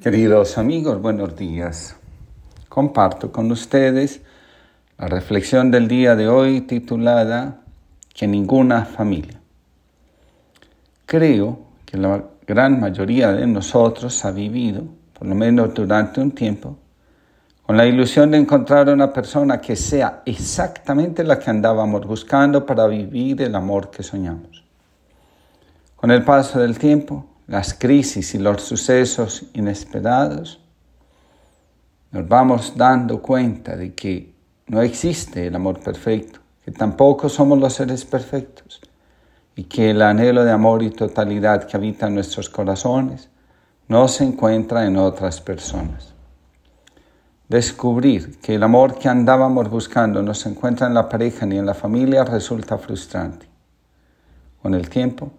Queridos amigos, buenos días. Comparto con ustedes la reflexión del día de hoy titulada Que ninguna familia. Creo que la gran mayoría de nosotros ha vivido, por lo menos durante un tiempo, con la ilusión de encontrar una persona que sea exactamente la que andábamos buscando para vivir el amor que soñamos. Con el paso del tiempo, las crisis y los sucesos inesperados, nos vamos dando cuenta de que no existe el amor perfecto, que tampoco somos los seres perfectos y que el anhelo de amor y totalidad que habita en nuestros corazones no se encuentra en otras personas. Descubrir que el amor que andábamos buscando no se encuentra en la pareja ni en la familia resulta frustrante. Con el tiempo,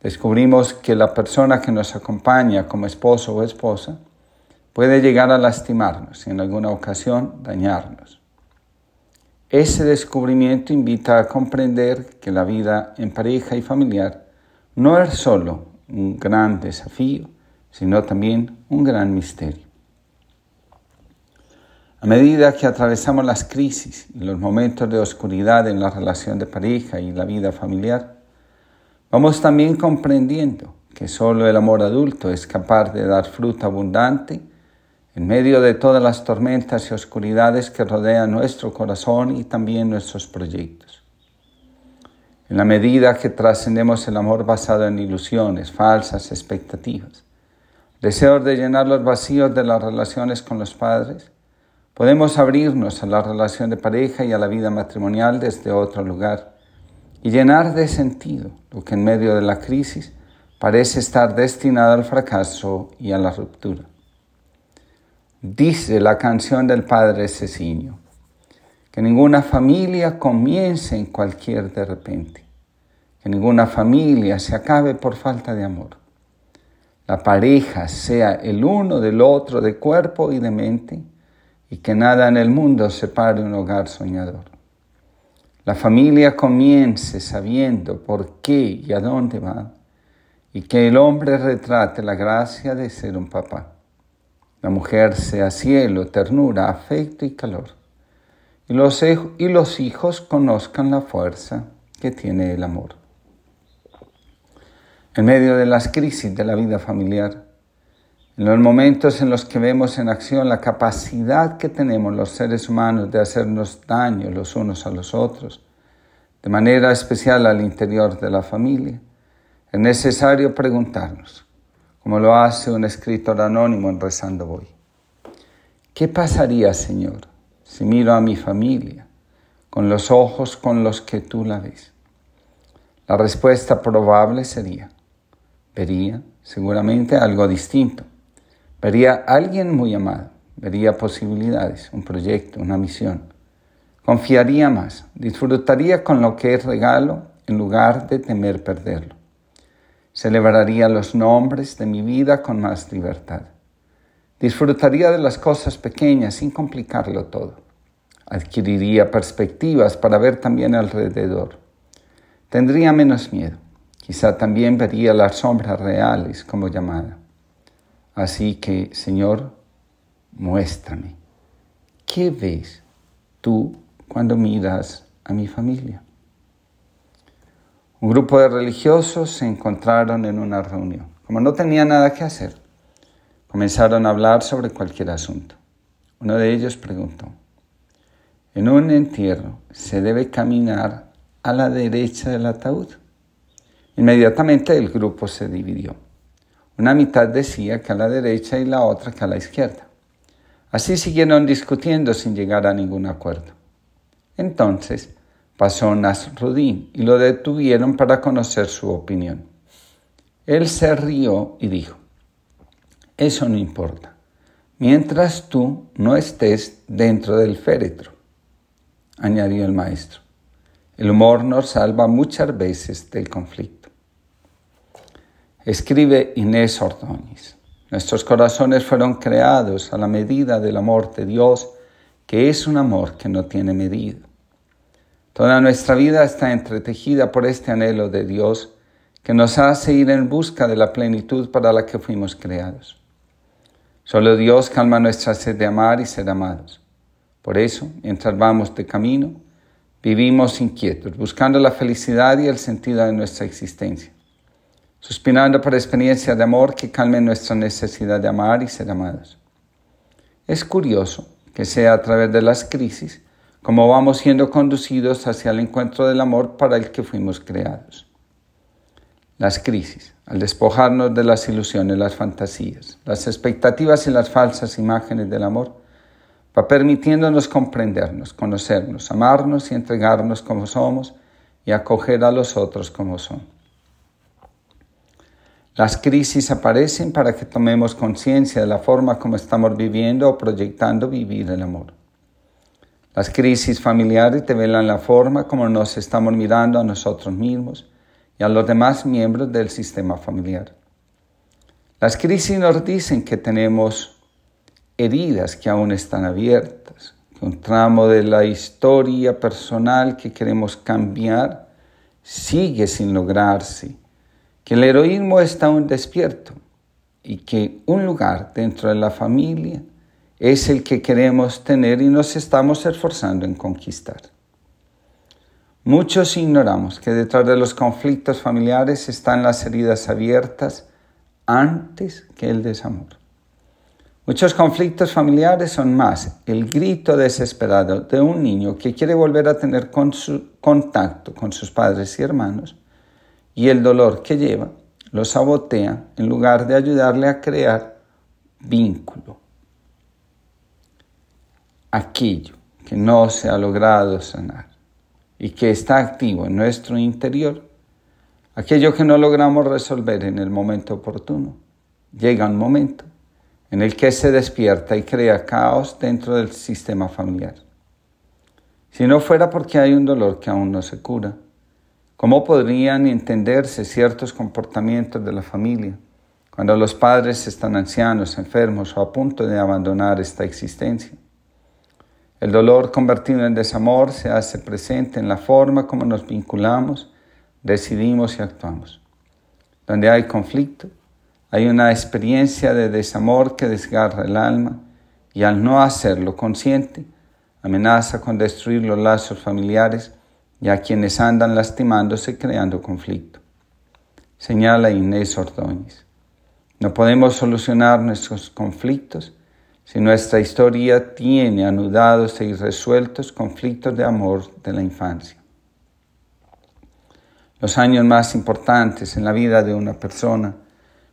descubrimos que la persona que nos acompaña como esposo o esposa puede llegar a lastimarnos y en alguna ocasión dañarnos. Ese descubrimiento invita a comprender que la vida en pareja y familiar no es solo un gran desafío, sino también un gran misterio. A medida que atravesamos las crisis y los momentos de oscuridad en la relación de pareja y la vida familiar, Vamos también comprendiendo que solo el amor adulto es capaz de dar fruto abundante en medio de todas las tormentas y oscuridades que rodean nuestro corazón y también nuestros proyectos. En la medida que trascendemos el amor basado en ilusiones, falsas expectativas, deseos de llenar los vacíos de las relaciones con los padres, podemos abrirnos a la relación de pareja y a la vida matrimonial desde otro lugar y llenar de sentido lo que en medio de la crisis parece estar destinado al fracaso y a la ruptura. Dice la canción del padre Ceciño, que ninguna familia comience en cualquier de repente, que ninguna familia se acabe por falta de amor. La pareja sea el uno del otro de cuerpo y de mente, y que nada en el mundo separe un hogar soñador la familia comience sabiendo por qué y a dónde va, y que el hombre retrate la gracia de ser un papá. La mujer sea cielo, ternura, afecto y calor. Y los, y los hijos conozcan la fuerza que tiene el amor. En medio de las crisis de la vida familiar, en los momentos en los que vemos en acción la capacidad que tenemos los seres humanos de hacernos daño los unos a los otros, de manera especial al interior de la familia, es necesario preguntarnos, como lo hace un escritor anónimo en Rezando Voy, ¿qué pasaría, Señor, si miro a mi familia con los ojos con los que tú la ves? La respuesta probable sería, vería seguramente algo distinto Vería a alguien muy amado, vería posibilidades, un proyecto, una misión. Confiaría más, disfrutaría con lo que es regalo en lugar de temer perderlo. Celebraría los nombres de mi vida con más libertad. Disfrutaría de las cosas pequeñas sin complicarlo todo. Adquiriría perspectivas para ver también alrededor. Tendría menos miedo. Quizá también vería las sombras reales como llamada. Así que, Señor, muéstrame. ¿Qué ves tú cuando miras a mi familia? Un grupo de religiosos se encontraron en una reunión. Como no tenía nada que hacer, comenzaron a hablar sobre cualquier asunto. Uno de ellos preguntó, en un entierro se debe caminar a la derecha del ataúd. Inmediatamente el grupo se dividió. Una mitad decía que a la derecha y la otra que a la izquierda. Así siguieron discutiendo sin llegar a ningún acuerdo. Entonces pasó Nasruddin y lo detuvieron para conocer su opinión. Él se rió y dijo, eso no importa, mientras tú no estés dentro del féretro, añadió el maestro. El humor nos salva muchas veces del conflicto. Escribe Inés Ordóñez. Nuestros corazones fueron creados a la medida del amor de Dios, que es un amor que no tiene medida. Toda nuestra vida está entretejida por este anhelo de Dios que nos hace ir en busca de la plenitud para la que fuimos creados. Solo Dios calma nuestra sed de amar y ser amados. Por eso, mientras vamos de camino, vivimos inquietos, buscando la felicidad y el sentido de nuestra existencia, suspirando por experiencias de amor que calmen nuestra necesidad de amar y ser amados. Es curioso que sea a través de las crisis como vamos siendo conducidos hacia el encuentro del amor para el que fuimos creados. Las crisis, al despojarnos de las ilusiones, las fantasías, las expectativas y las falsas imágenes del amor, va permitiéndonos comprendernos, conocernos, amarnos y entregarnos como somos y acoger a los otros como son. Las crisis aparecen para que tomemos conciencia de la forma como estamos viviendo o proyectando vivir el amor. Las crisis familiares develan la forma como nos estamos mirando a nosotros mismos y a los demás miembros del sistema familiar. Las crisis nos dicen que tenemos heridas que aún están abiertas, que un tramo de la historia personal que queremos cambiar sigue sin lograrse que el heroísmo está aún despierto y que un lugar dentro de la familia es el que queremos tener y nos estamos esforzando en conquistar. Muchos ignoramos que detrás de los conflictos familiares están las heridas abiertas antes que el desamor. Muchos conflictos familiares son más el grito desesperado de un niño que quiere volver a tener contacto con sus padres y hermanos y el dolor que lleva lo sabotea en lugar de ayudarle a crear vínculo. Aquello que no se ha logrado sanar y que está activo en nuestro interior, aquello que no logramos resolver en el momento oportuno, llega un momento en el que se despierta y crea caos dentro del sistema familiar. Si no fuera porque hay un dolor que aún no se cura, ¿Cómo podrían entenderse ciertos comportamientos de la familia cuando los padres están ancianos, enfermos o a punto de abandonar esta existencia? El dolor convertido en desamor se hace presente en la forma como nos vinculamos, decidimos y actuamos. Donde hay conflicto, hay una experiencia de desamor que desgarra el alma y al no hacerlo consciente, amenaza con destruir los lazos familiares y a quienes andan lastimándose creando conflicto. Señala Inés Ordóñez. No podemos solucionar nuestros conflictos si nuestra historia tiene anudados e irresueltos conflictos de amor de la infancia. Los años más importantes en la vida de una persona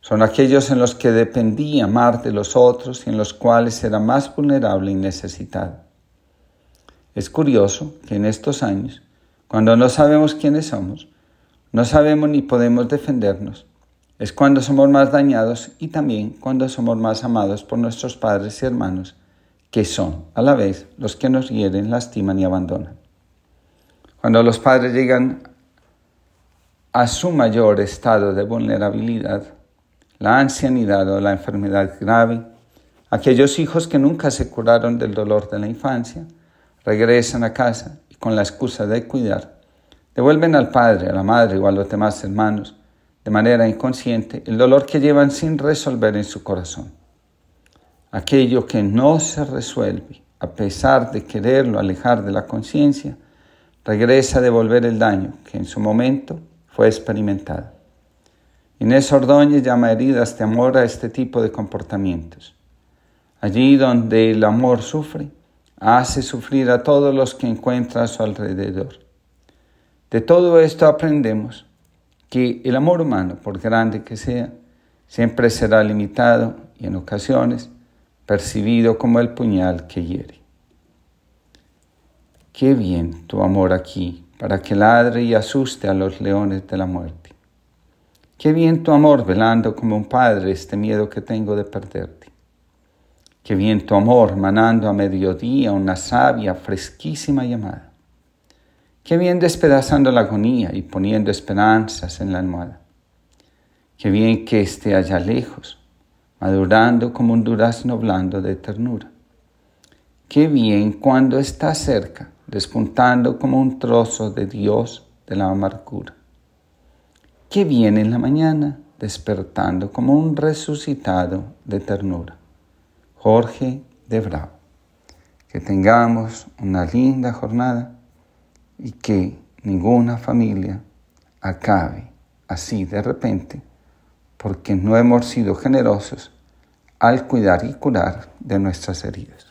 son aquellos en los que dependía amar de los otros y en los cuales era más vulnerable y necesitado. Es curioso que en estos años cuando no sabemos quiénes somos, no sabemos ni podemos defendernos, es cuando somos más dañados y también cuando somos más amados por nuestros padres y hermanos, que son a la vez los que nos hieren, lastiman y abandonan. Cuando los padres llegan a su mayor estado de vulnerabilidad, la ancianidad o la enfermedad grave, aquellos hijos que nunca se curaron del dolor de la infancia, regresan a casa con la excusa de cuidar, devuelven al padre, a la madre o a los demás hermanos, de manera inconsciente, el dolor que llevan sin resolver en su corazón. Aquello que no se resuelve, a pesar de quererlo alejar de la conciencia, regresa a devolver el daño que en su momento fue experimentado. Inés Ordóñez llama heridas de amor a este tipo de comportamientos. Allí donde el amor sufre, hace sufrir a todos los que encuentra a su alrededor. De todo esto aprendemos que el amor humano, por grande que sea, siempre será limitado y en ocasiones percibido como el puñal que hiere. Qué bien tu amor aquí, para que ladre y asuste a los leones de la muerte. Qué bien tu amor velando como un padre este miedo que tengo de perderte. Qué bien tu amor manando a mediodía una sabia fresquísima llamada. Qué bien despedazando la agonía y poniendo esperanzas en la almohada. Qué bien que esté allá lejos, madurando como un durazno blando de ternura. Qué bien cuando está cerca, despuntando como un trozo de Dios de la amargura. Qué bien en la mañana, despertando como un resucitado de ternura. Jorge de Bravo. Que tengamos una linda jornada y que ninguna familia acabe así de repente porque no hemos sido generosos al cuidar y curar de nuestras heridas.